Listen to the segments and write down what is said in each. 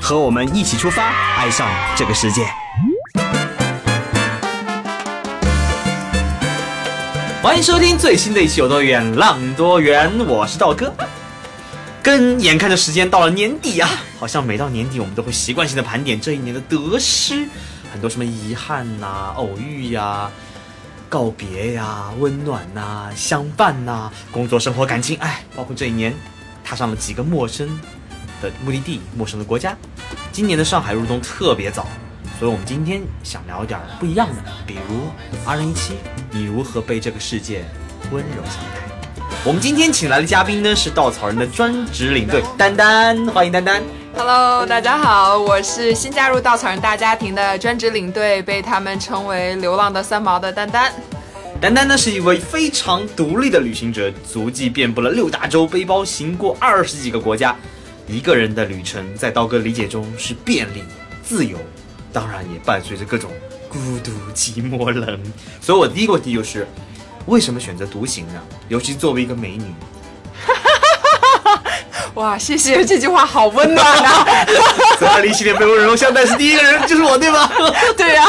和我们一起出发，爱上这个世界。欢迎收听最新的一期《有多远浪多远》，我是道哥。跟眼看着时间到了年底啊，好像每到年底我们都会习惯性的盘点这一年的得失，很多什么遗憾呐、偶遇呀、告别呀、温暖呐、相伴呐、工作、生活、感情，哎，包括这一年。踏上了几个陌生的目的地，陌生的国家。今年的上海入冬特别早，所以我们今天想聊点不一样的，比如二零一七你如何被这个世界温柔相待？我们今天请来的嘉宾呢是稻草人的专职领队丹丹，欢迎丹丹。Hello，大家好，我是新加入稻草人大家庭的专职领队，被他们称为“流浪的三毛”的丹丹。丹丹呢是一位非常独立的旅行者，足迹遍布了六大洲，背包行过二十几个国家。一个人的旅程，在刀哥理解中是便利、自由，当然也伴随着各种孤独、寂寞、冷。所以我第一个问题就是，为什么选择独行呢？尤其作为一个美女。哇，谢谢这句话，好温暖啊！在里系列被温柔相待是第一个人，就是我，对吗？对呀，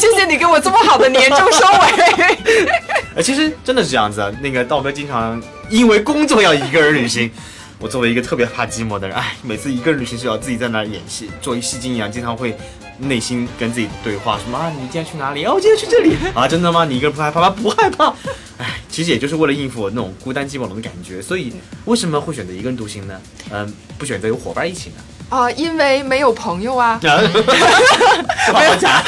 谢谢你给我这么好的年终收尾。呃，其实真的是这样子啊，那个道哥经常因为工作要一个人旅行。我作为一个特别怕寂寞的人，哎，每次一个人旅行是要自己在那演戏，做一戏精一样，经常会内心跟自己对话，什么啊，你今天去哪里？哦，我今天去这里 啊，真的吗？你一个人不害怕吗？不害怕。哎，其实也就是为了应付我那种孤单寂寞冷的感觉，所以为什么会选择一个人独行呢？嗯，不选择有伙伴一起呢？啊，因为没有朋友啊。没有假。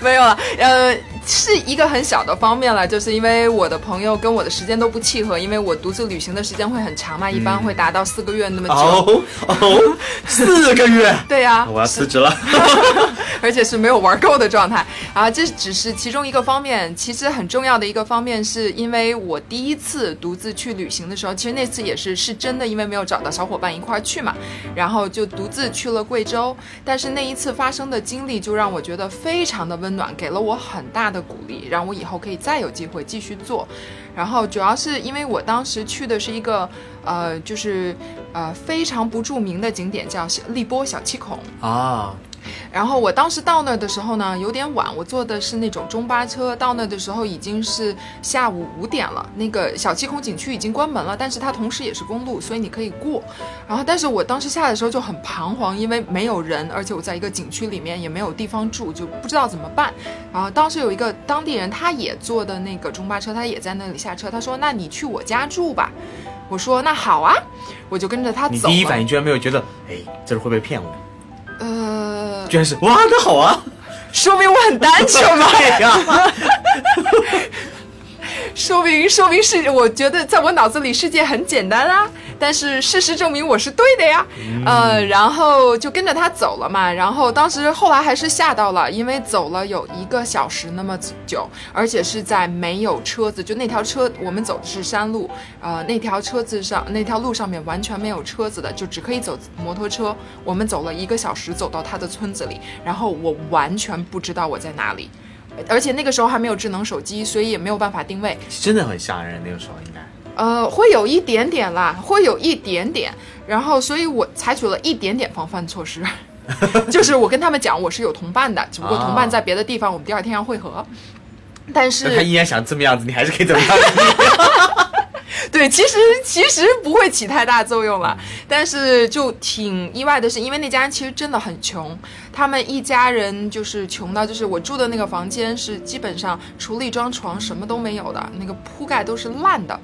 没有了，呃。是一个很小的方面了，就是因为我的朋友跟我的时间都不契合，因为我独自旅行的时间会很长嘛，一般会达到四个月那么久。哦哦，四个月？对呀，我要辞职了，而且是没有玩够的状态啊！这只是其中一个方面，其实很重要的一个方面是因为我第一次独自去旅行的时候，其实那次也是是真的，因为没有找到小伙伴一块儿去嘛，然后就独自去了贵州。但是那一次发生的经历就让我觉得非常的温暖，给了我很大。的鼓励，让我以后可以再有机会继续做。然后主要是因为我当时去的是一个，呃，就是呃非常不著名的景点，叫荔波小七孔啊。然后我当时到那儿的时候呢，有点晚，我坐的是那种中巴车，到那的时候已经是下午五点了。那个小七孔景区已经关门了，但是它同时也是公路，所以你可以过。然后，但是我当时下的时候就很彷徨，因为没有人，而且我在一个景区里面也没有地方住，就不知道怎么办。然后当时有一个当地人，他也坐的那个中巴车，他也在那里下车，他说：“那你去我家住吧。”我说：“那好啊。”我就跟着他走。你第一反应居然没有觉得，哎，这是会不会骗我？呃，居然是哇，那好啊，说明我很单纯嘛呀。说明说明是，我觉得在我脑子里世界很简单啊，但是事实证明我是对的呀，呃，然后就跟着他走了嘛，然后当时后来还是吓到了，因为走了有一个小时那么久，而且是在没有车子，就那条车我们走的是山路，呃，那条车子上那条路上面完全没有车子的，就只可以走摩托车，我们走了一个小时走到他的村子里，然后我完全不知道我在哪里。而且那个时候还没有智能手机，所以也没有办法定位，真的很吓人。那个时候应该，呃，会有一点点啦，会有一点点。然后，所以我采取了一点点防范措施，就是我跟他们讲我是有同伴的，只不过同伴在别的地方，我们第二天要会合。但是他依然想这么样子，你还是可以怎么样？对，其实其实不会起太大作用了，但是就挺意外的是，因为那家人其实真的很穷，他们一家人就是穷到，就是我住的那个房间是基本上除了一张床什么都没有的，那个铺盖都是烂的，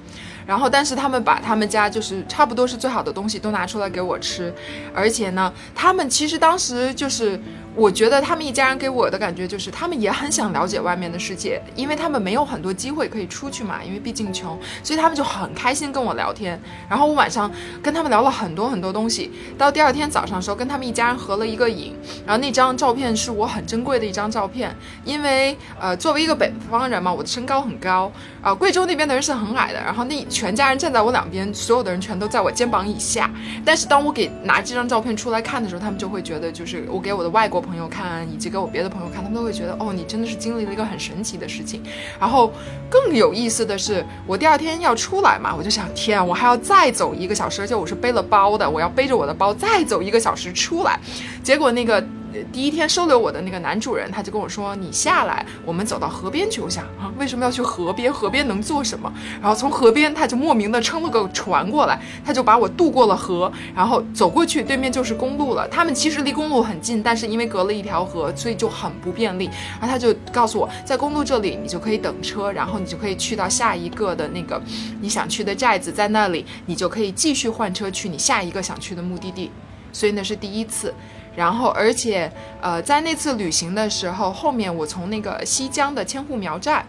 然后但是他们把他们家就是差不多是最好的东西都拿出来给我吃，而且呢，他们其实当时就是我觉得他们一家人给我的感觉就是，他们也很想了解外面的世界，因为他们没有很多机会可以出去嘛，因为毕竟穷，所以他们就很开心跟我聊天。然后我晚上跟他们聊了很多很多东西，到第二天早上的时候，跟他们一家人合了一个影，然后那张照片是我很珍贵的一张照片，因为呃，作为一个北方人嘛，我的身高很高，啊，贵州那边的人是很矮的，然后那全家人站在我两边，所有的人全都在我肩膀以下。但是当我给拿这张照片出来看的时候，他们就会觉得，就是我给我的外国。朋友看，以及给我别的朋友看，他们都会觉得，哦，你真的是经历了一个很神奇的事情。然后更有意思的是，我第二天要出来嘛，我就想，天，我还要再走一个小时，而且我是背了包的，我要背着我的包再走一个小时出来。结果那个。第一天收留我的那个男主人，他就跟我说：“你下来，我们走到河边去。”我想啊，为什么要去河边？河边能做什么？然后从河边，他就莫名的撑了个船过来，他就把我渡过了河，然后走过去，对面就是公路了。他们其实离公路很近，但是因为隔了一条河，所以就很不便利。然后他就告诉我，在公路这里，你就可以等车，然后你就可以去到下一个的那个你想去的寨子，在那里你就可以继续换车去你下一个想去的目的地。所以那是第一次。然后，而且，呃，在那次旅行的时候，后面我从那个西江的千户苗寨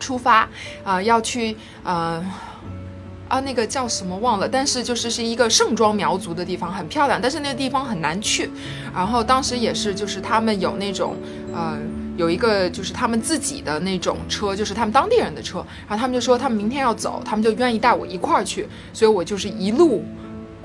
出发，啊，要去，呃，啊，那个叫什么忘了，但是就是是一个盛装苗族的地方，很漂亮，但是那个地方很难去。然后当时也是，就是他们有那种，呃，有一个就是他们自己的那种车，就是他们当地人的车。然后他们就说他们明天要走，他们就愿意带我一块儿去，所以我就是一路。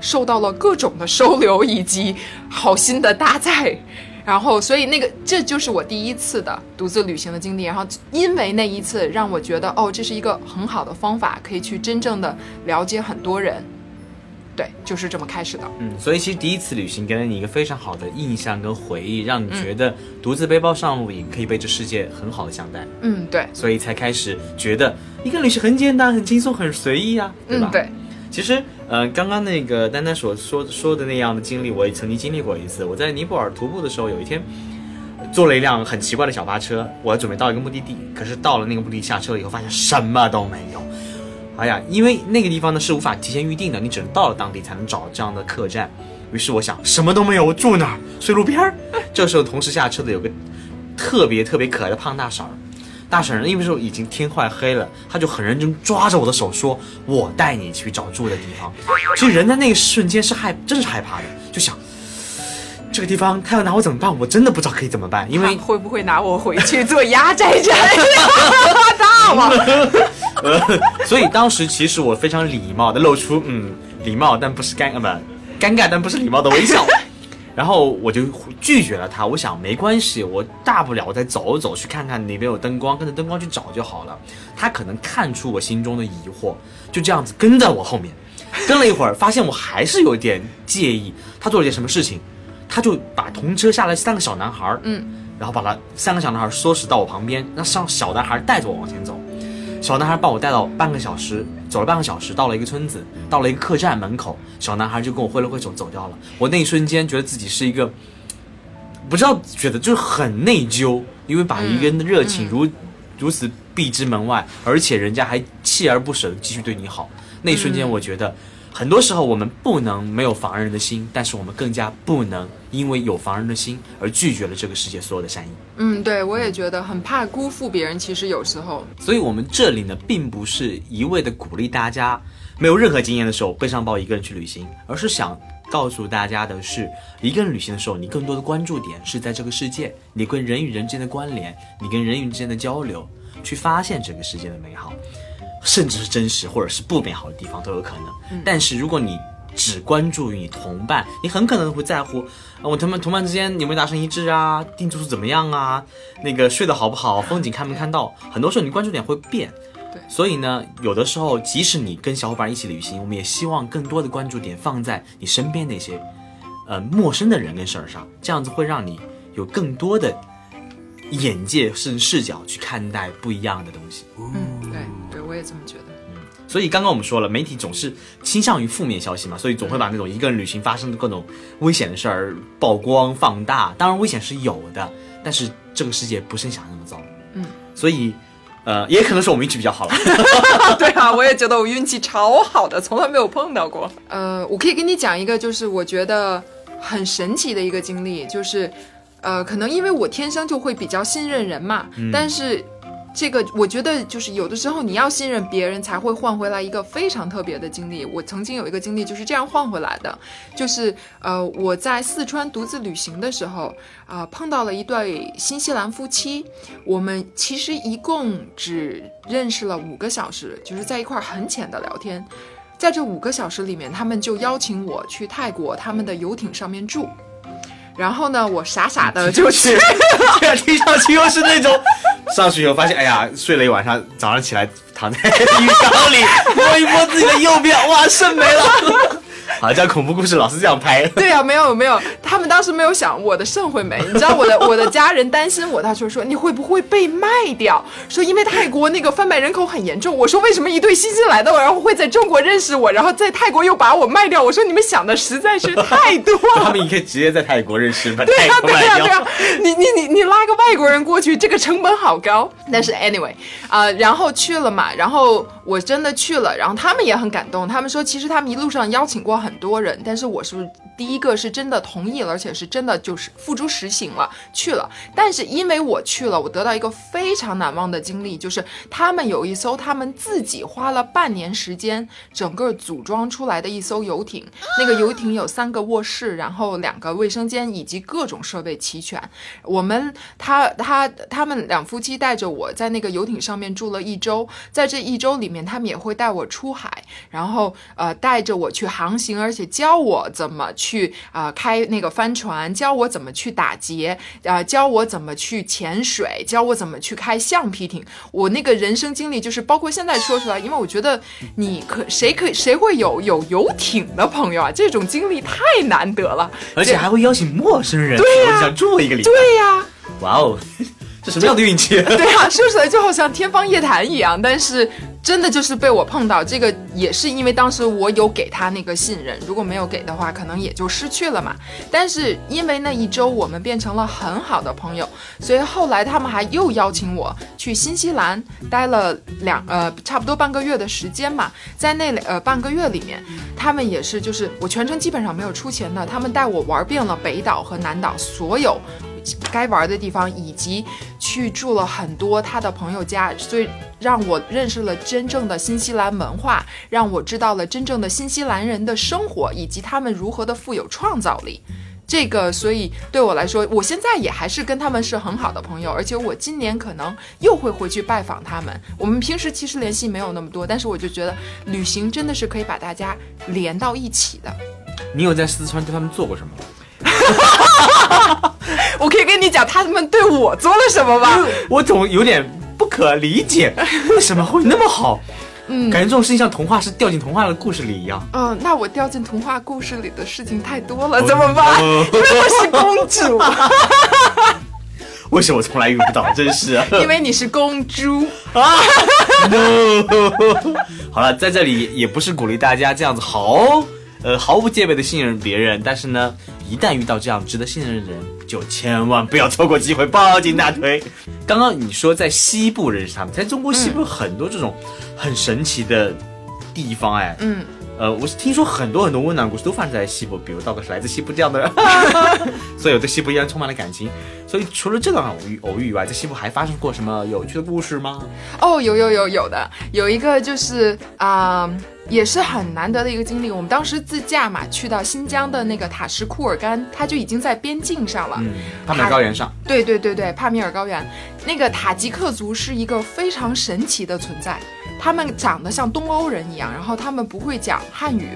受到了各种的收留以及好心的搭载，然后所以那个这就是我第一次的独自旅行的经历。然后因为那一次让我觉得哦，这是一个很好的方法，可以去真正的了解很多人。对，就是这么开始的。嗯，所以其实第一次旅行给了你一个非常好的印象跟回忆，让你觉得独自背包上路也可以被这世界很好的相待。嗯，对，所以才开始觉得一个旅行很简单、很轻松、很随意啊，对吧？对。其实，呃，刚刚那个丹丹所说说的那样的经历，我也曾经经历过一次。我在尼泊尔徒步的时候，有一天坐了一辆很奇怪的小巴车，我准备到一个目的地，可是到了那个目的地下车以后，发现什么都没有。哎呀，因为那个地方呢是无法提前预定的，你只能到了当地才能找这样的客栈。于是我想，什么都没有，我住哪儿？睡路边儿。这时候同时下车的有个特别特别可爱的胖大婶儿。大婶儿，因为说已经天快黑了，他就很认真抓着我的手说：“我带你去找住的地方。”其实人在那一瞬间是害，真是害怕的，就想这个地方他要拿我怎么办？我真的不知道可以怎么办，因为 会不会拿我回去做压寨寨？大王？呃，所以当时其实我非常礼貌的露出嗯礼貌但不是尴尬不尴尬但不是礼貌的微笑。然后我就拒绝了他，我想没关系，我大不了我再走走，去看看哪边有灯光，跟着灯光去找就好了。他可能看出我心中的疑惑，就这样子跟在我后面，跟了一会儿，发现我还是有点介意。他做了件什么事情？他就把同车下来三个小男孩，嗯，然后把他三个小男孩唆使到我旁边，让上小男孩带着我往前走。小男孩把我带到半个小时，走了半个小时，到了一个村子，到了一个客栈门口，小男孩就跟我挥了挥手走掉了。我那一瞬间觉得自己是一个，不知道觉得就是很内疚，因为把一个人的热情如如此避之门外，而且人家还锲而不舍的继续对你好。那一瞬间，我觉得。很多时候我们不能没有防人的心，但是我们更加不能因为有防人的心而拒绝了这个世界所有的善意。嗯，对，我也觉得很怕辜负别人。其实有时候，所以我们这里呢，并不是一味的鼓励大家没有任何经验的时候背上包一个人去旅行，而是想告诉大家的是，一个人旅行的时候，你更多的关注点是在这个世界，你跟人与人之间的关联，你跟人与人之间的交流，去发现这个世界的美好。甚至是真实或者是不美好的地方都有可能。但是如果你只关注于你同伴，你很可能会在乎，我同伴同伴之间有没有达成一致啊？订住宿怎么样啊？那个睡得好不好？风景看没看到？很多时候你关注点会变。对，所以呢，有的时候即使你跟小伙伴一起旅行，我们也希望更多的关注点放在你身边那些，呃，陌生的人跟事儿上，这样子会让你有更多的眼界甚至视角去看待不一样的东西。嗯，对。对我也这么觉得，嗯，所以刚刚我们说了，媒体总是倾向于负面消息嘛，所以总会把那种一个人旅行发生的各种危险的事儿曝光放大。当然，危险是有的，但是这个世界不是你想那么糟，嗯，所以，呃，也可能是我们运气比较好了。对啊，我也觉得我运气超好的，从来没有碰到过。呃，我可以跟你讲一个，就是我觉得很神奇的一个经历，就是。呃，可能因为我天生就会比较信任人嘛，但是。这个我觉得就是有的时候你要信任别人，才会换回来一个非常特别的经历。我曾经有一个经历就是这样换回来的，就是呃我在四川独自旅行的时候啊、碰到了一对新西兰夫妻，我们其实一共只认识了五个小时，就是在一块儿很浅的聊天。在这五个小时里面，他们就邀请我去泰国他们的游艇上面住，然后呢，我傻傻的就去。听上去又是那种 上去以后发现，哎呀，睡了一晚上，早上起来躺在浴缸里摸一摸自己的右边，哇，肾没了。好像恐怖故事老是这样拍。对呀、没有没有，他们当时没有想我的肾会没，你知道我的我的家人担心我，他就说你会不会被卖掉？说因为泰国那个贩卖人口很严重。我说为什么一对新西兰的，然后会在中国认识我，然后在泰国又把我卖掉？我说你们想的实在是太多了。他们也可以直接在泰国认识，把对呀、对呀、对呀、。你你你你拉个外国人过去，这个成本好高。但是 anyway，啊、然后去了嘛，然后我真的去了，然后他们也很感动，他们说其实他们一路上邀请过很多人，但是我是第一个是真的同意了，而且是真的就是付诸实行了去了。但是因为我去了，我得到一个非常难忘的经历，就是他们有一艘他们自己花了半年时间整个组装出来的一艘游艇，那个游艇有三个卧室，然后两个卫生间以及各种设备齐全。我们他他他们两夫妻带着我在那个游艇上面住了一周，在这一周里面，他们也会带我出海，然后呃带着我去航行，而且教我怎么去啊、呃开那个帆船，教我怎么去打劫，啊、教我怎么去潜水，教我怎么去开橡皮艇。我那个人生经历就是包括现在说出来，因为我觉得你可谁可以谁会有有游艇的朋友啊？这种经历太难得了，而且还会邀请陌生人，对想住一个礼拜。对呀、哇哦，这什么样的运气？对啊，说出来就好像天方夜谭一样，但是真的就是被我碰到，这个也是因为当时我有给他那个信任，如果没有给的话，可能也就失去了嘛。但是因为那一周我们变成了很好的朋友，所以后来他们还又邀请我去新西兰待了两呃差不多半个月的时间嘛，在那呃半个月里面，他们也是就是我全程基本上没有出钱的，他们带我玩遍了北岛和南岛所有。该玩的地方，以及去住了很多他的朋友家，所以让我认识了真正的新西兰文化，让我知道了真正的新西兰人的生活，以及他们如何的富有创造力。这个，所以对我来说，我现在也还是跟他们是很好的朋友，而且我今年可能又会回去拜访他们。我们平时其实联系没有那么多，但是我就觉得旅行真的是可以把大家连到一起的。你有在四川对他们做过什么？我可以跟你讲他们对我做了什么吗？我总有点不可理解，为什么会那么好？嗯，感觉这种事情像童话是掉进童话的故事里一样。嗯，那我掉进童话故事里的事情太多了，怎么办？哦因为我是公主，为什么我从来遇不到？真是啊因为你是公猪。no。好了，在这里也不是鼓励大家这样子毫呃毫无戒备的信任别人，但是呢，一旦遇到这样值得信任的人，就千万不要错过机会，抱紧大腿。刚刚你说在西部认识他们，在中国西部很多这种很神奇的地方，哎，嗯，呃，我是听说很多很多温暖故事都发生在西部，比如道哥是来自西部这样的人，所以我对西部依然充满了感情。所以除了这段偶遇偶遇以外，在西部还发生过什么有趣的故事吗？哦，有有有有的，有一个就是啊、也是很难得的一个经历。我们当时自驾嘛，去到新疆的那个塔什库尔干，它就已经在边境上了。嗯，帕米尔高原上，对对对对，帕米尔高原，那个塔吉克族是一个非常神奇的存在。他们长得像东欧人一样，然后他们不会讲汉语，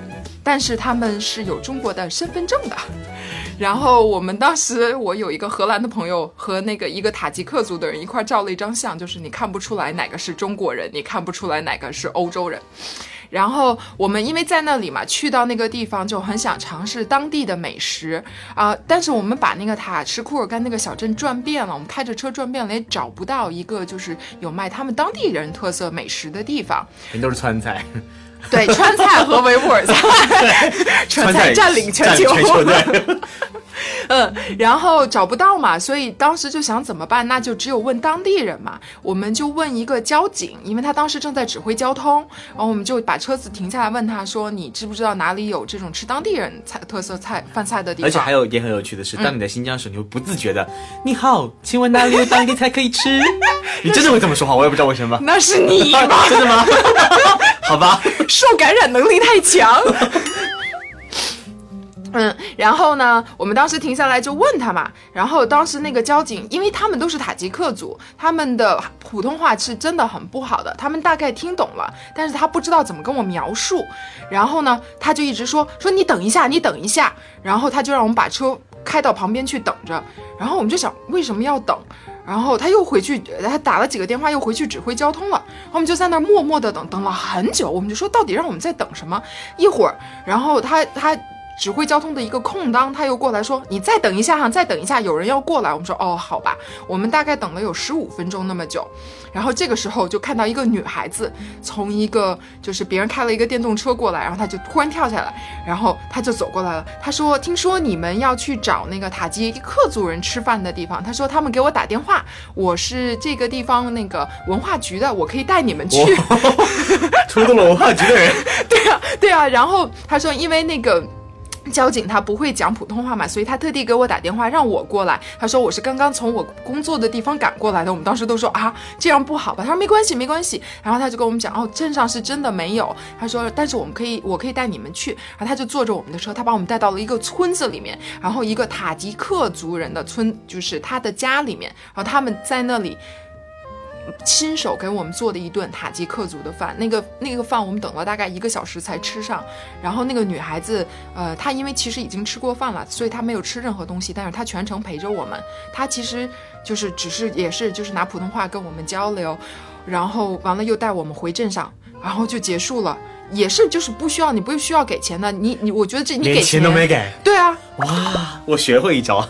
但是他们是有中国的身份证的。然后我们当时，我有一个荷兰的朋友和那个一个塔吉克族的人一块儿照了一张相，就是你看不出来哪个是中国人，你看不出来哪个是欧洲人。然后我们因为在那里嘛，去到那个地方就很想尝试当地的美食啊、但是我们把那个塔什库尔干那个小镇转遍了，我们开着车转遍了，也找不到一个就是有卖他们当地人特色美食的地方。全都是川菜。对，川菜和维吾尔菜，川菜占领全球。对。嗯，然后找不到嘛，所以当时就想怎么办？那就只有问当地人嘛。我们就问一个交警，因为他当时正在指挥交通。然后我们就把车子停下来，问他说：“你知不知道哪里有这种吃当地人菜特色菜饭菜的地方？”而且还有一点很有趣的是，当你在新疆时，你会不自觉的：“你好，请问哪里有当地菜可以吃？”你真的会这么说话，我也不知道为什么。那是你吧？真的吗？好吧，受感染能力太强。嗯，然后呢，我们当时停下来就问他嘛，然后当时那个交警，因为他们都是塔吉克族，他们的普通话是真的很不好的，他们大概听懂了，但是他不知道怎么跟我描述，然后呢，他就一直说说你等一下，你等一下，然后他就让我们把车开到旁边去等着，然后我们就想为什么要等，然后他又回去，他打了几个电话又回去指挥交通了，我们就在那儿默默的等，等了很久，我们就说到底让我们在等什么？一会儿，然后他他。指挥交通的一个空当，他又过来说：“你再等一下哈，再等一下，有人要过来。”我们说：“哦，好吧。”我们大概等了有十五分钟那么久，然后这个时候就看到一个女孩子从一个就是别人开了一个电动车过来，然后她就突然跳下来，然后她就走过来了。她说：“听说你们要去找那个塔吉克族人吃饭的地方。”她说：“他们给我打电话，我是这个地方那个文化局的，我可以带你们去。” 出动了文化局的人。对啊，对啊。然后她说：“因为那个。”交警他不会讲普通话嘛，所以他特地给我打电话让我过来。他说我是刚刚从我工作的地方赶过来的。我们当时都说啊，这样不好吧？他说没关系，没关系。然后他就跟我们讲，哦，镇上是真的没有。他说，但是我们可以，我可以带你们去。然后他就坐着我们的车，他把我们带到了一个村子里面，然后一个塔吉克族人的村，就是他的家里面。然后他们在那里。亲手给我们做的一顿塔吉克族的饭，那个那个饭我们等了大概一个小时才吃上。然后那个女孩子，呃，她因为其实已经吃过饭了，所以她没有吃任何东西，但是她全程陪着我们。她其实就是只是也是就是拿普通话跟我们交流，然后完了又带我们回镇上，然后就结束了。也是就是不需要你不需要给钱的，你你我觉得这你给钱都没给，对啊，哇，我学会一招，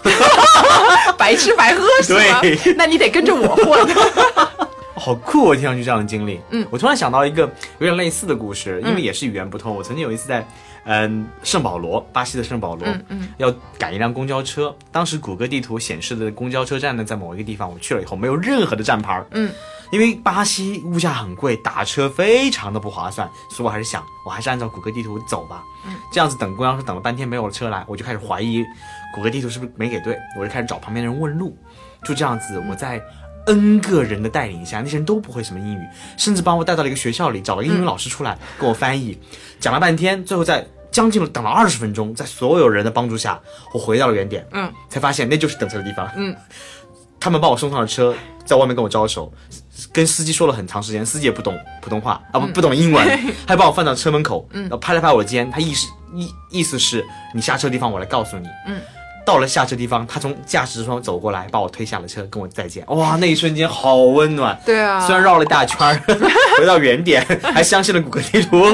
白吃白喝是吗？那你得跟着我混。好酷！我听上去这样的经历，嗯，我突然想到一个有点类似的故事，因为也是语言不通。我曾经有一次在，嗯，圣保罗，巴西的圣保罗，嗯，要赶一辆公交车，当时谷歌地图显示的公交车站呢在某一个地方，我去了以后没有任何的站牌，嗯，因为巴西物价很贵，打车非常的不划算，所以我还是想，我还是按照谷歌地图走吧，嗯，这样子等公交车等了半天没有车来，我就开始怀疑谷歌地图是不是没给对，我就开始找旁边的人问路，就这样子我在。N 个人的带领下，那些人都不会什么英语，甚至把我带到了一个学校里，找了个英语老师出来跟我翻译，讲了半天，最后在将近等了二十分钟，在所有人的帮助下，我回到了原点，嗯，才发现那就是等车的地方，嗯，他们把我送上了车，在外面跟我招手，跟司机说了很长时间，司机也不懂普通话啊，不不懂英文，还把我放到车门口，然后拍了拍我的肩，他意思意意思是你下车的地方我来告诉你，嗯。到了下车地方，他从驾驶窗走过来，把我推下了车，跟我再见。哇，那一瞬间好温暖。对啊，虽然绕了一大圈儿，回到原点，还相信了谷歌地图，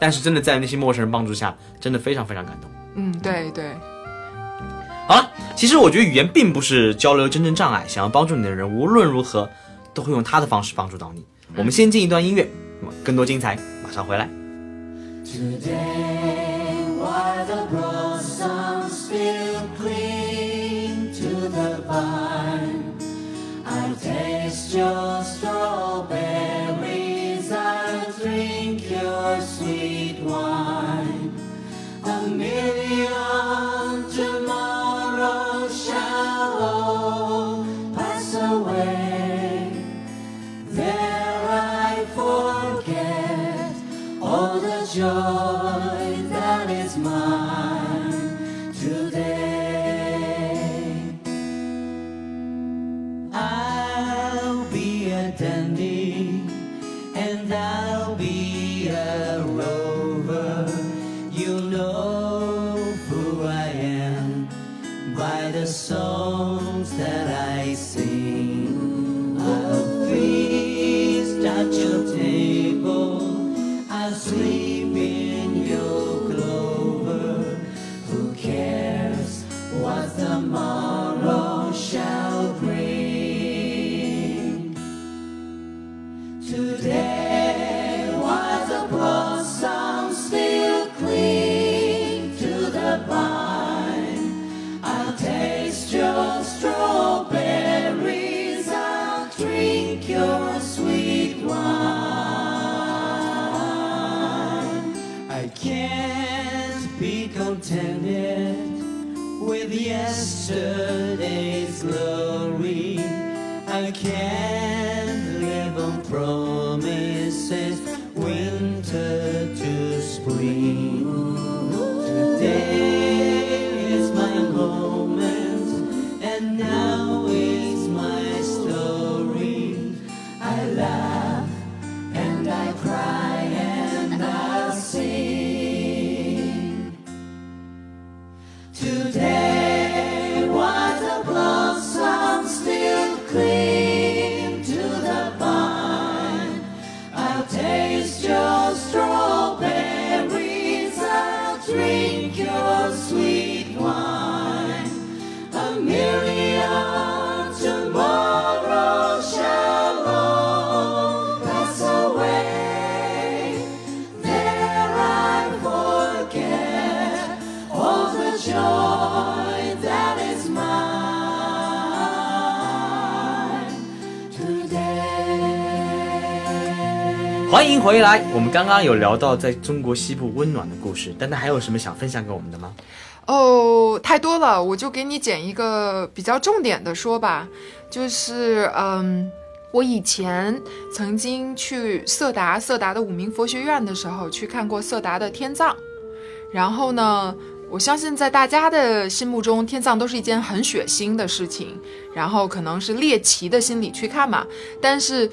但是真的在那些陌生人帮助下，真的非常非常感动。嗯，对对。好了，其实我觉得语言并不是交流真正障碍，想要帮助你的人，无论如何都会用他的方式帮助到你。我们先进一段音乐，那么更多精彩马上回来。still cling to the vine. I taste your stood. 欢迎回来。我们刚刚有聊到在中国西部温暖的故事，丹丹还有什么想分享给我们的吗？哦，太多了，我就给你捡一个比较重点的说吧，就是嗯，我以前曾经去色达色达的五明佛学院的时候，去看过色达的天葬，然后呢，我相信在大家的心目中，天葬都是一件很血腥的事情，然后可能是猎奇的心理去看嘛，但是。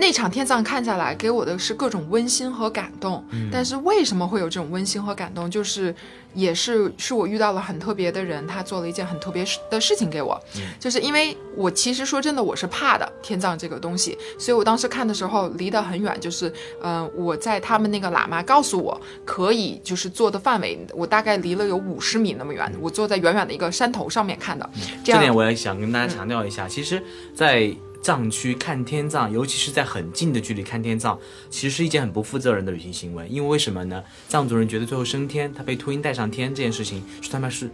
那场天葬看下来，给我的是各种温馨和感动。但是为什么会有这种温馨和感动？就是也是是我遇到了很特别的人，他做了一件很特别的事情给我。就是因为我其实说真的，我是怕的天葬这个东西，所以我当时看的时候离得很远，就是嗯、呃我在他们那个喇嘛告诉我可以就是坐的范围，我大概离了有五十米那么远，我坐在远远的一个山头上面看的。这样这点我也想跟大家强调一下，其实，在藏区看天葬，尤其是在很近的距离看天葬，其实是一件很不负责任的旅行行为。因为为什么呢？藏族人觉得最后升天，他被秃鹰带上天这件事情，是他们是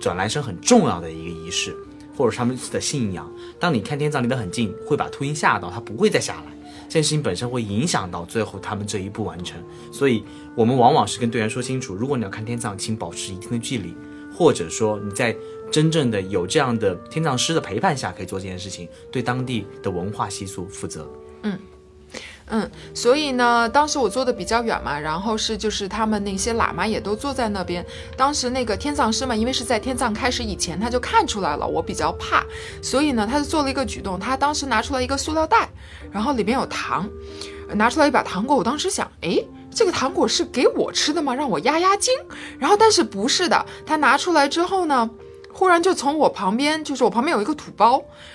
转来生很重要的一个仪式，或者他们的信仰。当你看天葬离得很近，会把秃鹰吓到，他不会再下来。这件事情本身会影响到最后他们这一步完成，所以我们往往是跟队员说清楚，如果你要看天葬，请保持一定的距离，或者说你在真正的有这样的天葬师的陪伴下，可以做这件事情，对当地的文化习俗负责。嗯嗯，所以呢，当时我坐的比较远嘛，然后是就是他们那些喇嘛也都坐在那边。当时那个天葬师嘛，因为是在天葬开始以前，他就看出来了我比较怕，所以呢，他就做了一个举动，他当时拿出来一个塑料袋，然后里面有糖，拿出来一把糖果。我当时想，诶，这个糖果是给我吃的吗？让我压压惊。然后但是不是的，他拿出来之后呢，忽然就从我旁边，就是我旁边有一个土包，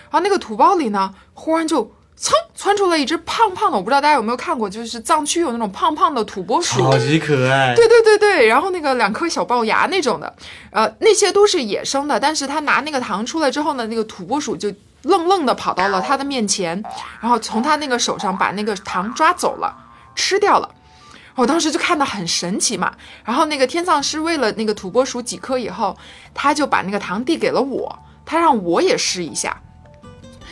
然后那个土包里呢，忽然就。噌，窜出了一只胖胖的，我不知道大家有没有看过，就是藏区有那种胖胖的土拨鼠，超级可爱对对对对，然后那个两颗小龅牙那种的，呃，那些都是野生的。但是他拿那个糖出来之后呢，那个土拨鼠就愣愣的跑到了他的面前，然后从他那个手上把那个糖抓走了，吃掉了。我当时就看到很神奇嘛，然后那个天葬师喂了那个土拨鼠几颗以后，他就把那个糖递给了我，他让我也试一下。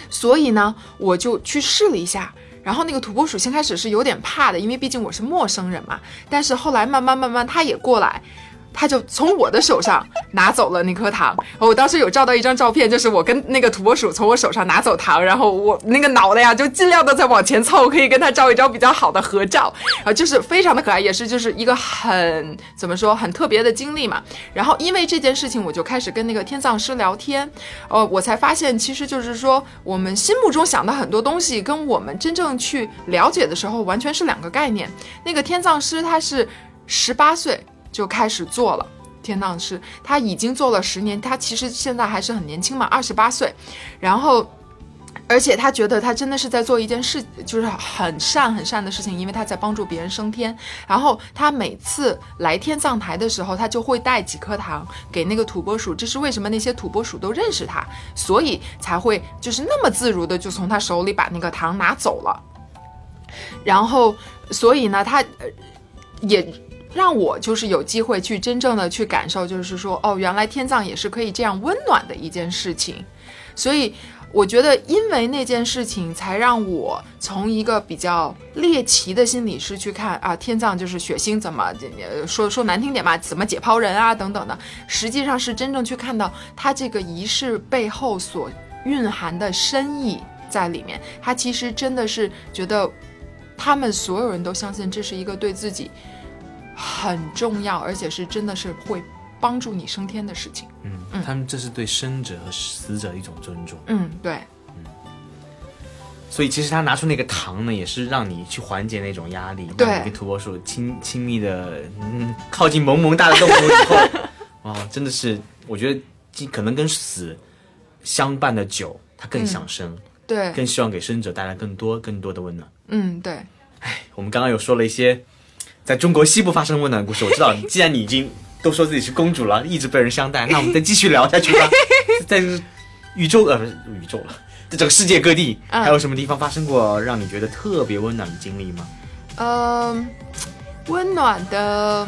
所以呢，我就去试了一下。然后那个土拨鼠先开始是有点怕的，因为毕竟我是陌生人嘛。但是后来慢慢慢慢，它也过来，他就从我的手上拿走了那颗糖。我当时有照到一张照片，就是我跟那个土拨鼠从我手上拿走糖，然后我那个脑袋呀就尽量的在往前凑，可以跟他照一张比较好的合照。啊就是非常的可爱，也是就是一个很怎么说很特别的经历嘛。然后因为这件事情，我就开始跟那个天葬师聊天，呃，我才发现其实就是说我们心目中想的很多东西，跟我们真正去了解的时候完全是两个概念。那个天葬师他是十八岁就开始做了。天葬师他已经做了十年，他其实现在还是很年轻嘛，二十八岁，然后。而且他觉得他真的是在做一件事，就是很善很善的事情，因为他在帮助别人升天。然后他每次来天葬台的时候，他就会带几颗糖给那个土拨鼠。这是为什么那些土拨鼠都认识他，所以才会就是那么自如的就从他手里把那个糖拿走了。然后，所以呢，他也让我就是有机会去真正的去感受，就是说，哦，原来天葬也是可以这样温暖的一件事情。所以，我觉得因为那件事情，才让我从一个比较猎奇的心理师去看啊，天葬就是血腥，怎么呃说说难听点嘛，怎么解剖人啊等等的，实际上是真正去看到它这个仪式背后所蕴含的深意在里面。他其实真的是觉得，他们所有人都相信这是一个对自己很重要，而且是真的是会帮助你升天的事情。嗯，他们这是对生者和死者的一种尊重。嗯，对。所以其实他拿出那个糖呢，也是让你去缓解那种压力，对跟土拨鼠亲亲密的，嗯，靠近萌萌哒的动物以后，哇，真的是，我觉得既可能跟死相伴的久，它更想生，对，更希望给生者带来更多更多的温暖。嗯，对，我们刚刚有说了一些在中国西部发生温暖故事，我知道，既然你已经都说自己是公主了，一直被人相待，那我们 再继续聊下去吧。在宇宙呃不是宇宙了，在整个世界各地，嗯还有什么地方发生过让你觉得特别温暖的经历吗？嗯，温暖的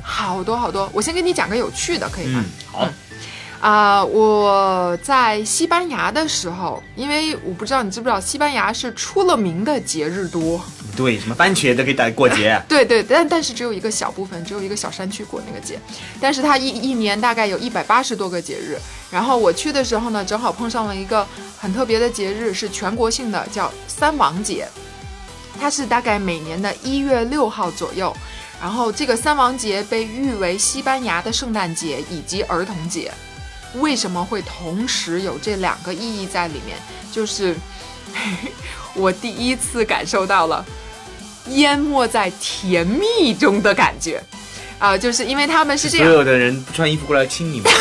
好多好多。我先给你讲个有趣的，可以吗？嗯，好，啊、我在西班牙的时候，因为我不知道你知不知道，西班牙是出了名的节日多。对，什么番茄都可以带过节，对对，但但是只有一个小部分，只有一个小山区过那个节，但是它一一年大概有一百八十多个节日。然后我去的时候呢，正好碰上了一个很特别的节日，是全国性的，叫三王节。它是大概每年的一月六号左右。然后这个三王节被誉为西班牙的圣诞节以及儿童节。为什么会同时有这两个意义在里面？就是 我第一次感受到了淹没在甜蜜中的感觉。啊、就是因为他们是这样，所有的人不穿衣服过来亲你们，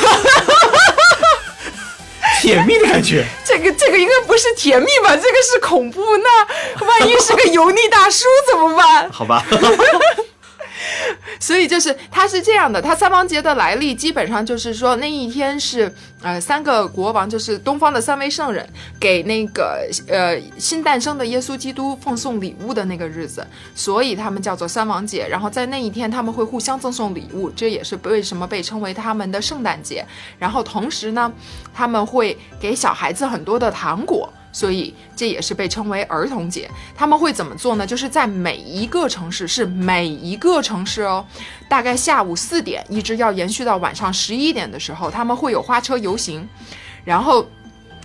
甜蜜的感觉。这个这个应该不是甜蜜吧？这个是恐怖。那万一是个油腻大叔怎么办？好吧，所以就是它是这样的，它三王节的来历基本上就是说那一天是呃三个国王，就是东方的三位圣人给那个呃新诞生的耶稣基督奉送礼物的那个日子，所以他们叫做三王节。然后在那一天他们会互相赠送礼物，这也是为什么被称为他们的圣诞节。然后同时呢，他们会给小孩子很多的糖果。所以这也是被称为儿童节。他们会怎么做呢？就是在每一个城市，是每一个城市哦，大概下午四点一直要延续到晚上十一点的时候，他们会有花车游行。然后，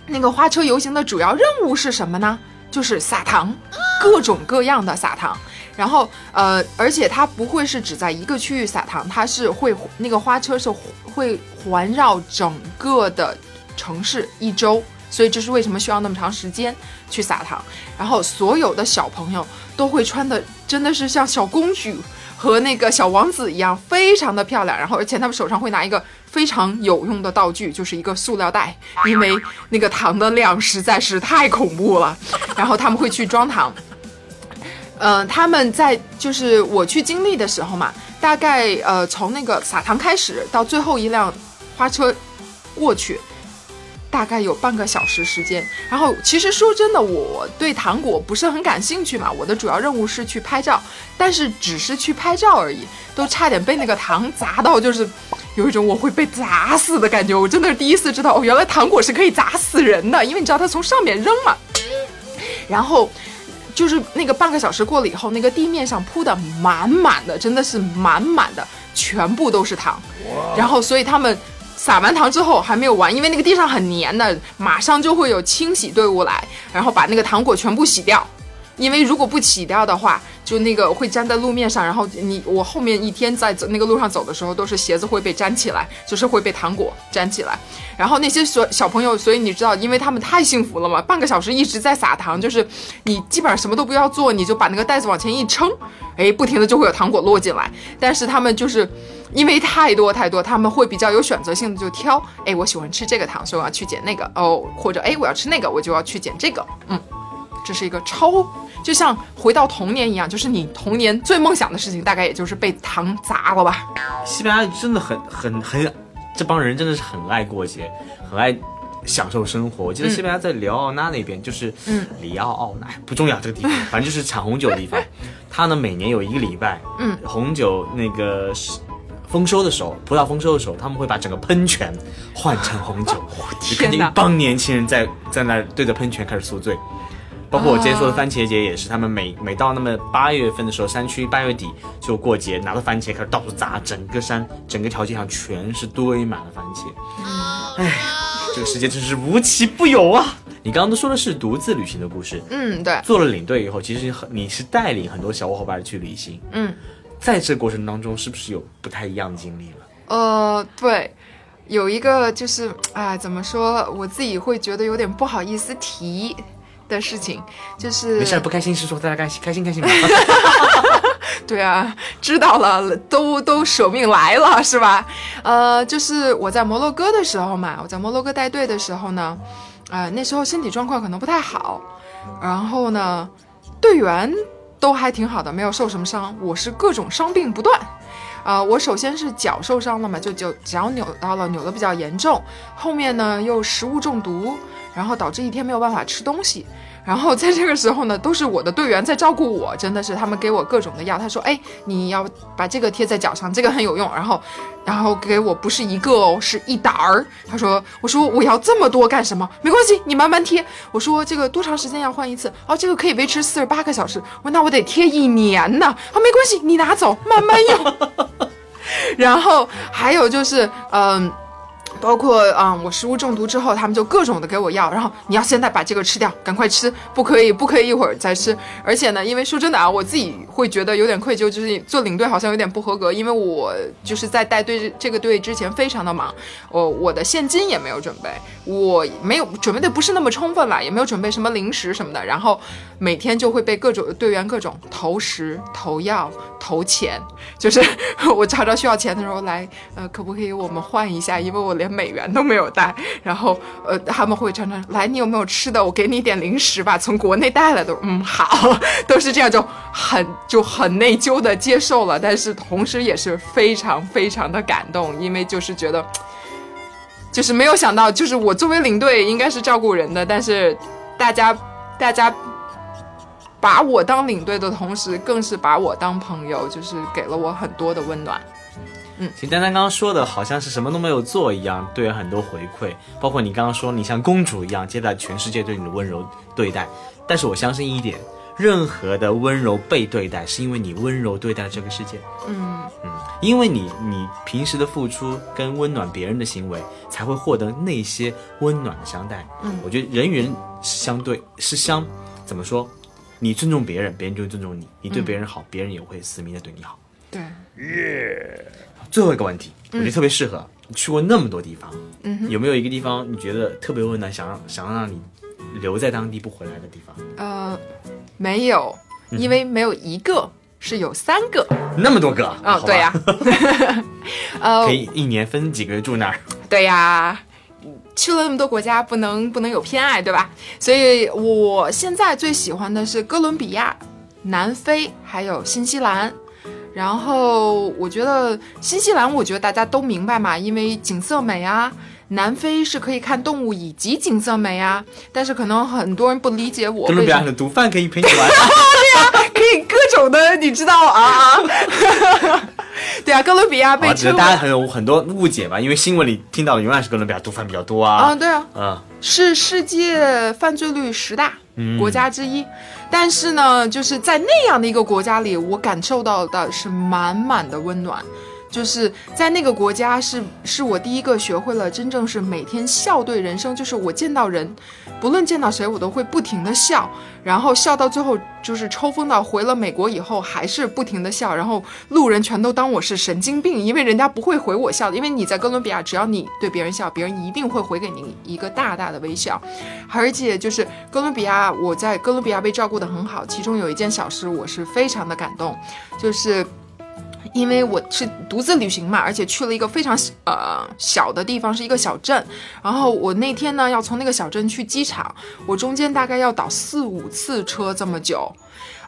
那个花车游行的主要任务是什么呢？就是撒糖，各种各样的撒糖。然后，呃，而且它不会是只在一个区域撒糖，它是会那个花车是会环绕整个的城市一周。所以这是为什么需要那么长时间去撒糖。然后所有的小朋友都会穿的真的是像小公主和那个小王子一样，非常的漂亮。然后而且他们手上会拿一个非常有用的道具，就是一个塑料袋，因为那个糖的量实在是太恐怖了。然后他们会去装糖。嗯、他们在就是我去经历的时候嘛，大概呃从那个撒糖开始到最后一辆花车过去，大概有半个小时时间。然后其实说真的，我对糖果不是很感兴趣嘛，我的主要任务是去拍照，但是只是去拍照而已，都差点被那个糖砸到，就是有一种我会被砸死的感觉。我真的是第一次知道，哦，原来糖果是可以砸死人的，因为你知道它从上面扔嘛，然后。就是那个半个小时过了以后，那个地面上铺的满满的，真的是满满的，全部都是糖。然后，所以他们撒完糖之后还没有完，因为那个地上很黏的，马上就会有清洗队伍来，然后把那个糖果全部洗掉。因为如果不洗掉的话，就那个会粘在路面上，然后你我后面一天在走那个路上走的时候，都是鞋子会被粘起来，就是会被糖果粘起来。然后那些小小朋友，所以你知道，因为他们太幸福了嘛，半个小时一直在撒糖，就是你基本上什么都不要做，你就把那个袋子往前一撑，哎，不停的就会有糖果落进来。但是他们就是因为太多太多，他们会比较有选择性的就挑，哎，我喜欢吃这个糖，所以我要去捡那个哦，或者哎，我要吃那个，我就要去捡这个，嗯。这是一个超，就像回到童年一样，就是你童年最梦想的事情，大概也就是被糖砸了吧。西班牙真的很很很，这帮人真的是很爱过节，很爱享受生活。我记得西班牙在里奥奥纳那边，就是嗯里奥奥纳不重要这个地方，反正就是产红酒的地方。它呢每年有一个礼拜，嗯，红酒那个是丰收的时候，葡萄丰收的时候，他们会把整个喷泉换成红酒，就看见天哪。一帮年轻人在在那对着喷泉开始宿醉。包括我今天说的番茄节也是，他们每每到那么八月份的时候，山区八月底就过节，拿着番茄开始到处砸，整个山整个条街上全是堆满了番茄。哎，这个世界真是无奇不有啊！你刚刚都说的是独自旅行的故事，嗯，对，做了领队以后，其实很你是带领很多小伙伴去旅行，嗯，在这过程当中，是不是有不太一样的经历了？呃，对，有一个就是，哎，怎么说，我自己会觉得有点不好意思提的事情，就是没事，不开心是说大家开心开心开心嘛。对啊，知道了，都都舍命来了，是吧？呃，就是我在摩洛哥的时候嘛，我在摩洛哥带队的时候呢，呃，那时候身体状况可能不太好，然后呢，队员都还挺好的，没有受什么伤，我是各种伤病不断。啊、我首先是脚受伤了嘛，就就脚扭到了，扭的比较严重。后面呢又食物中毒，然后导致一天没有办法吃东西。然后在这个时候呢，都是我的队员在照顾我，真的是他们给我各种的药。他说：“哎，你要把这个贴在脚上，这个很有用。”然后，然后给我不是一个哦，是一沓儿。他说：“我说我要这么多干什么？没关系，你慢慢贴。”我说：“这个多长时间要换一次？哦，这个可以维持四十八个小时。”我：“那我得贴一年呢。”啊，没关系，你拿走，慢慢用。然后还有就是，嗯。包括嗯，我食物中毒之后，他们就各种的给我药，然后你要现在把这个吃掉，赶快吃，不可以不可以一会儿再吃。而且呢，因为说真的啊，我自己会觉得有点愧疚，就是做领队好像有点不合格，因为我就是在带队这个队之前非常的忙，我我的现金也没有准备，我没有准备的不是那么充分啦，也没有准备什么零食什么的，然后每天就会被各种队员各种投食、投药、投钱，就是 我查到需要钱的时候来，呃，可不可以我们换一下？因为我连连美元都没有带。然后，呃，他们会常常来，你有没有吃的？我给你点零食吧，从国内带来的。嗯，好，都是这样，就很就很内疚的接受了，但是同时也是非常非常的感动，因为就是觉得。就是没有想到，就是我作为领队应该是照顾人的，但是大家大家把我当领队的同时，更是把我当朋友，就是给了我很多的温暖。其实丹丹刚刚说的好像是什么都没有做一样，对人很多回馈，包括你刚刚说你像公主一样接待全世界对你的温柔对待，但是我相信一点，任何的温柔被对待，是因为你温柔对待了这个世界。嗯嗯，因为你你平时的付出跟温暖别人的行为，才会获得那些温暖的相待。嗯我觉得人与人是相对是相怎么说？你尊重别人，别人就会尊重你；你对别人好，别人也会死命的对你好。对，最后一个问题，我觉得特别适合。你去过那么多地方，嗯有没有一个地方你觉得特别温暖，想让想让你留在当地不回来的地方？呃，没有，嗯因为没有一个，是有三个。那么多个哦，对呀、呃可，以一年分几个月住那儿。对呀，去了那么多国家，不能不能有偏爱，对吧？所以我现在最喜欢的是哥伦比亚、南非还有新西兰。然后我觉得新西兰，我觉得大家都明白嘛，因为景色美啊。南非是可以看动物以及景色美啊，但是可能很多人不理解我哥伦比亚的毒贩可以陪你玩。对呀可以各种的，你知道啊啊？对啊，哥伦比亚被啊，只是称为大家很有很多误解吧，因为新闻里听到的永远是哥伦比亚毒贩比较多啊，啊。对啊，嗯，是世界犯罪率十大国家之一。但是呢，就是在那样的一个国家里，我感受到的是满满的温暖。就是在那个国家是，是我第一个学会了真正是每天笑对人生。就是我见到人，不论见到谁，我都会不停的笑，然后笑到最后就是抽风到回了美国以后还是不停的笑，然后路人全都当我是神经病，因为人家不会回我笑的，因为你在哥伦比亚，只要你对别人笑，别人一定会回给你一个大大的微笑。而且就是哥伦比亚，我在哥伦比亚被照顾得很好，其中有一件小事我是非常的感动，就是。因为我是独自旅行嘛，而且去了一个非常呃小的地方，是一个小镇。然后我那天呢要从那个小镇去机场，我中间大概要倒四五次车这么久。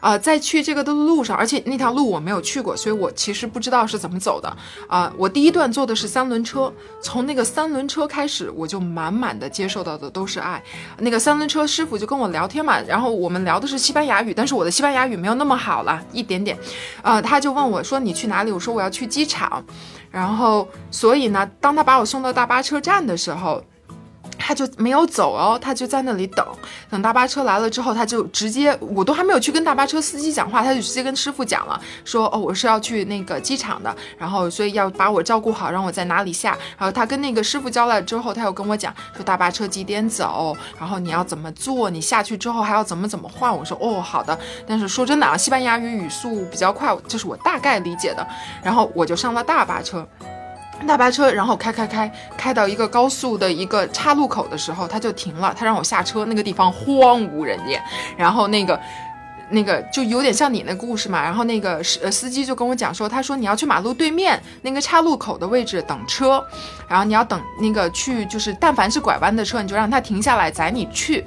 啊、在去这个的路上，而且那条路我没有去过，所以我其实不知道是怎么走的啊、我第一段坐的是三轮车，从那个三轮车开始，我就满满的接受到的都是爱。那个三轮车师傅就跟我聊天嘛，然后我们聊的是西班牙语，但是我的西班牙语没有那么好了，一点点。呃，他就问我说你去哪里？我说我要去机场。然后，所以呢，当他把我送到大巴车站的时候，他就没有走哦，他就在那里等，等大巴车来了之后，他就直接，我都还没有去跟大巴车司机讲话，他就直接跟师傅讲了，说哦，我是要去那个机场的，然后所以要把我照顾好，让我在哪里下。然后他跟那个师傅交代之后，他又跟我讲说大巴车几点走，然后你要怎么坐，你下去之后还要怎么怎么换。我说哦，好的。但是说真的啊，西班牙语语速比较快，这是我大概理解的。然后我就上了大巴车。大巴车，然后开开开开到一个高速的一个岔路口的时候，他就停了，他让我下车，那个地方荒无人烟，然后那个。那个就有点像你那故事嘛，然后那个司司机就跟我讲说，他说你要去马路对面那个岔路口的位置等车，然后你要等那个去就是但凡是拐弯的车，你就让他停下来载你去，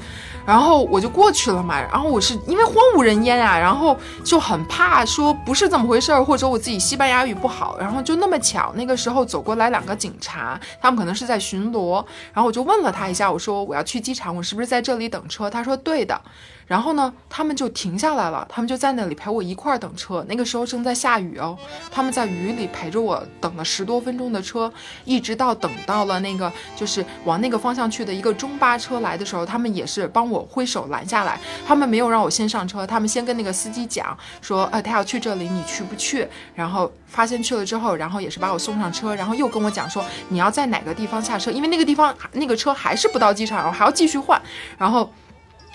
然后我就过去了嘛，然后我是因为荒无人烟啊，然后就很怕说不是这么回事儿，或者我自己西班牙语不好，然后就那么巧那个时候走过来两个警察，他们可能是在巡逻，然后我就问了他一下，我说我要去机场，我是不是在这里等车？他说对的。然后呢，他们就停下来了，他们就在那里陪我一块儿等车。那个时候正在下雨哦，他们在雨里陪着我等了十多分钟的车，一直到等到了那个就是往那个方向去的一个中巴车来的时候，他们也是帮我挥手拦下来。他们没有让我先上车，他们先跟那个司机讲说，呃，他要去这里，你去不去？然后发现去了之后，然后也是把我送上车，然后又跟我讲说你要在哪个地方下车，因为那个地方那个车还是不到机场，我还要继续换，然后。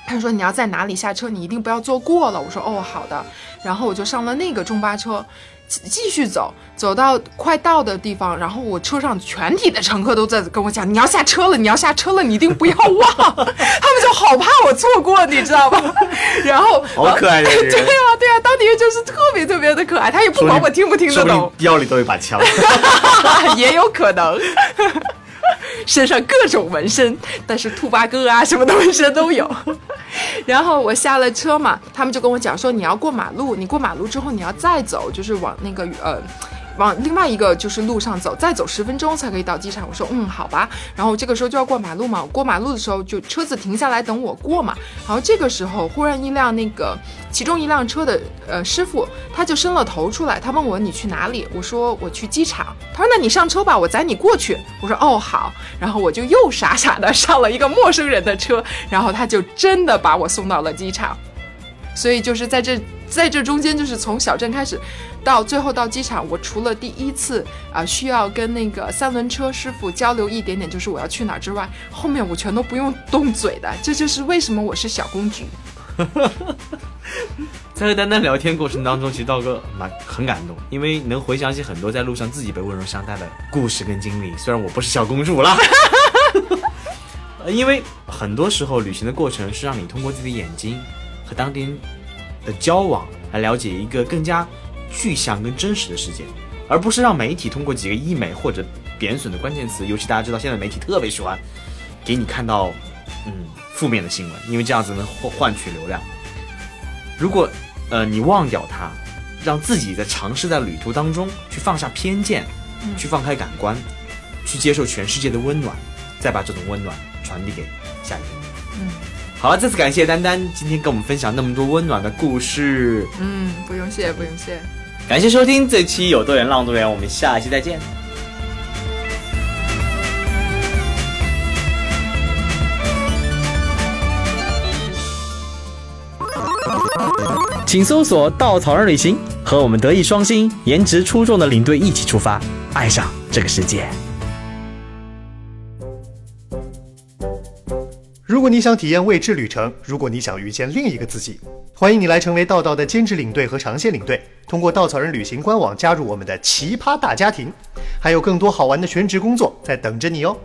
他说你要在哪里下车，你一定不要坐过了。我说哦，好的。然后我就上了那个中巴车，继继续走，走到快到的地方，然后我车上全体的乘客都在跟我讲，你要下车了，你要下车了，你一定不要忘。他们就好怕我错过，你知道吧？然后好可爱对啊，对啊，当地人就是特别特别的可爱，他也不管我听不听得懂，腰里都有一把枪。也有可能。身上各种纹身，但是兔八哥啊什么的纹身都有。然后我下了车嘛，他们就跟我讲说你要过马路，你过马路之后你要再走，就是往那个呃。往另外一个就是路上走，再走十分钟才可以到机场。我说嗯，好吧。然后这个时候就要过马路嘛，我过马路的时候就车子停下来等我过嘛。然后这个时候忽然一辆那个其中一辆车的呃师傅他就伸了头出来，他问我你去哪里？我说我去机场。他说那你上车吧，我载你过去。我说哦好。然后我就又傻傻的上了一个陌生人的车，然后他就真的把我送到了机场。所以就是在这在这中间，就是从小镇开始，到最后到机场，我除了第一次啊、需要跟那个三轮车师傅交流一点点，就是我要去哪之外，后面我全都不用动嘴的。这就是为什么我是小公举。在和丹丹聊天过程当中，其实道哥蛮很感动，因为能回想起很多在路上自己被温柔相待的故事跟经历。虽然我不是小公主啦，因为很多时候旅行的过程是让你通过自己的眼睛和当地人的交往来了解一个更加具象跟真实的世界，而不是让媒体通过几个溢美或者贬损的关键词，尤其大家知道现在媒体特别喜欢给你看到嗯负面的新闻，因为这样子能换换取流量。如果呃你忘掉它，让自己在尝试在旅途当中去放下偏见，去放开感官，去接受全世界的温暖，再把这种温暖传递给下一个人。嗯好了，再次感谢丹丹今天跟我们分享那么多温暖的故事，嗯，不用谢，不用谢。感谢收听这期有多远浪多远，我们下期再见。请搜索“稻草人旅行”，和我们德艺双馨、颜值出众的领队一起出发，爱上这个世界。如果你想体验未知旅程，如果你想遇见另一个自己，欢迎你来成为道道的兼职领队和长线领队，通过稻草人旅行官网加入我们的奇葩大家庭，还有更多好玩的全职工作在等着你哦。